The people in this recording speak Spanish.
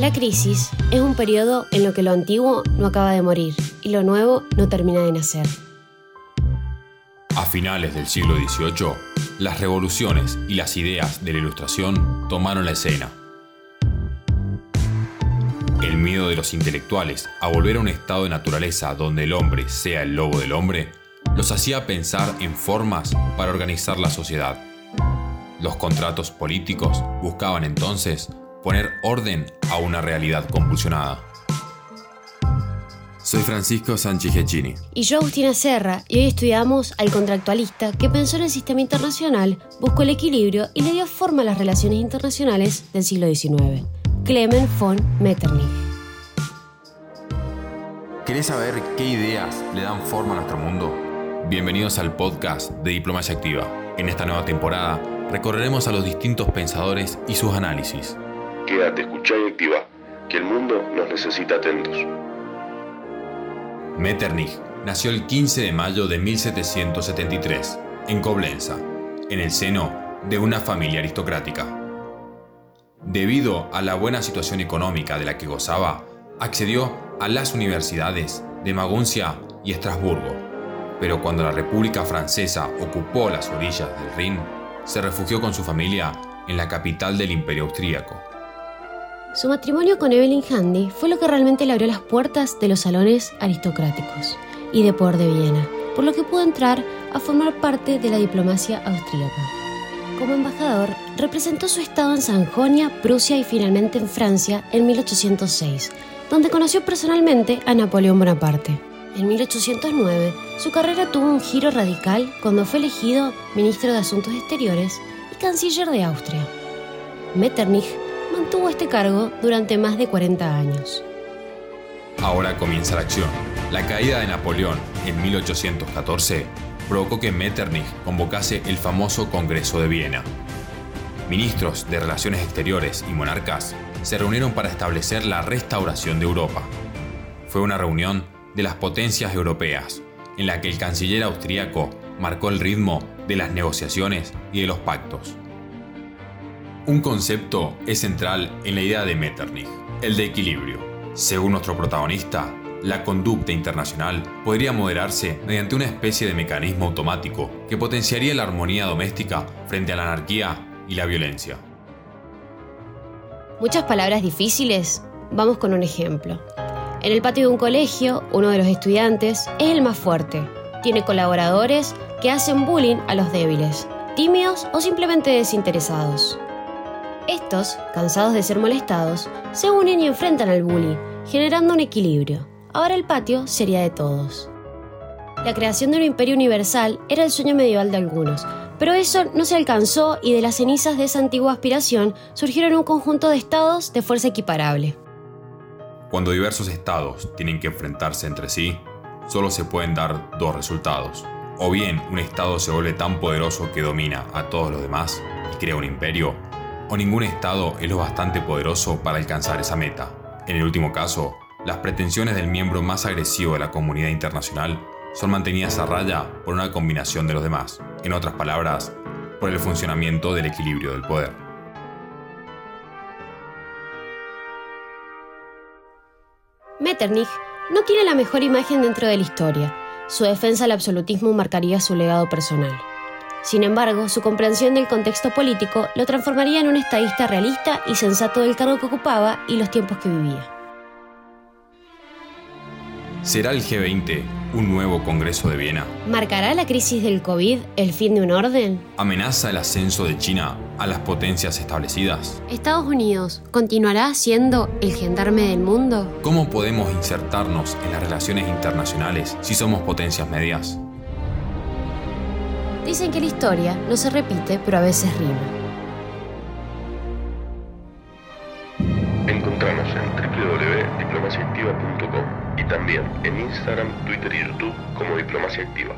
La crisis es un periodo en lo que lo antiguo no acaba de morir y lo nuevo no termina de nacer. A finales del siglo XVIII, las revoluciones y las ideas de la Ilustración tomaron la escena. El miedo de los intelectuales a volver a un estado de naturaleza donde el hombre sea el lobo del hombre los hacía pensar en formas para organizar la sociedad. Los contratos políticos buscaban entonces poner orden a una realidad convulsionada. Soy Francisco Sánchez Giacchini. Y yo Agustina Serra, y hoy estudiamos al contractualista que pensó en el sistema internacional, buscó el equilibrio y le dio forma a las relaciones internacionales del siglo XIX. Clement von Metternich. ¿Querés saber qué ideas le dan forma a nuestro mundo? Bienvenidos al podcast de Diplomacia Activa. En esta nueva temporada recorreremos a los distintos pensadores y sus análisis. Quédate, escucha y activa, que el mundo nos necesita atentos. Metternich nació el 15 de mayo de 1773 en Coblenza, en el seno de una familia aristocrática. Debido a la buena situación económica de la que gozaba, accedió a las universidades de Maguncia y Estrasburgo, pero cuando la República Francesa ocupó las orillas del Rin, se refugió con su familia en la capital del Imperio Austríaco. Su matrimonio con Evelyn Handy fue lo que realmente le abrió las puertas de los salones aristocráticos y de poder de Viena, por lo que pudo entrar a formar parte de la diplomacia austríaca. Como embajador, representó su estado en Sajonia, Prusia y finalmente en Francia en 1806, donde conoció personalmente a Napoleón Bonaparte. En 1809, su carrera tuvo un giro radical cuando fue elegido ministro de Asuntos Exteriores y canciller de Austria. Metternich mantuvo este cargo durante más de 40 años. Ahora comienza la acción. La caída de Napoleón en 1814 provocó que Metternich convocase el famoso Congreso de Viena. Ministros de Relaciones Exteriores y monarcas se reunieron para establecer la restauración de Europa. Fue una reunión de las potencias europeas, en la que el canciller austríaco marcó el ritmo de las negociaciones y de los pactos. Un concepto es central en la idea de Metternich, el de equilibrio. Según nuestro protagonista, la conducta internacional podría moderarse mediante una especie de mecanismo automático que potenciaría la armonía doméstica frente a la anarquía y la violencia. Muchas palabras difíciles. Vamos con un ejemplo. En el patio de un colegio, uno de los estudiantes es el más fuerte. Tiene colaboradores que hacen bullying a los débiles, tímidos o simplemente desinteresados. Estos, cansados de ser molestados, se unen y enfrentan al bully, generando un equilibrio. Ahora el patio sería de todos. La creación de un imperio universal era el sueño medieval de algunos, pero eso no se alcanzó y de las cenizas de esa antigua aspiración surgieron un conjunto de estados de fuerza equiparable. Cuando diversos estados tienen que enfrentarse entre sí, solo se pueden dar dos resultados. O bien un estado se vuelve tan poderoso que domina a todos los demás y crea un imperio, o ningún estado es lo bastante poderoso para alcanzar esa meta. En el último caso, las pretensiones del miembro más agresivo de la comunidad internacional son mantenidas a raya por una combinación de los demás, en otras palabras, por el funcionamiento del equilibrio del poder. Metternich no tiene la mejor imagen dentro de la historia. Su defensa al absolutismo marcaría su legado personal. Sin embargo, su comprensión del contexto político lo transformaría en un estadista realista y sensato del cargo que ocupaba y los tiempos que vivía. ¿Será el G20 un nuevo Congreso de Viena? ¿Marcará la crisis del COVID el fin de un orden? ¿Amenaza el ascenso de China a las potencias establecidas? ¿Estados Unidos continuará siendo el gendarme del mundo? ¿Cómo podemos insertarnos en las relaciones internacionales si somos potencias medias? Dicen que la historia no se repite, pero a veces rima. Encontranos en www.diplomaciaactiva.com y también en Instagram, Twitter y YouTube como Diplomacia Activa.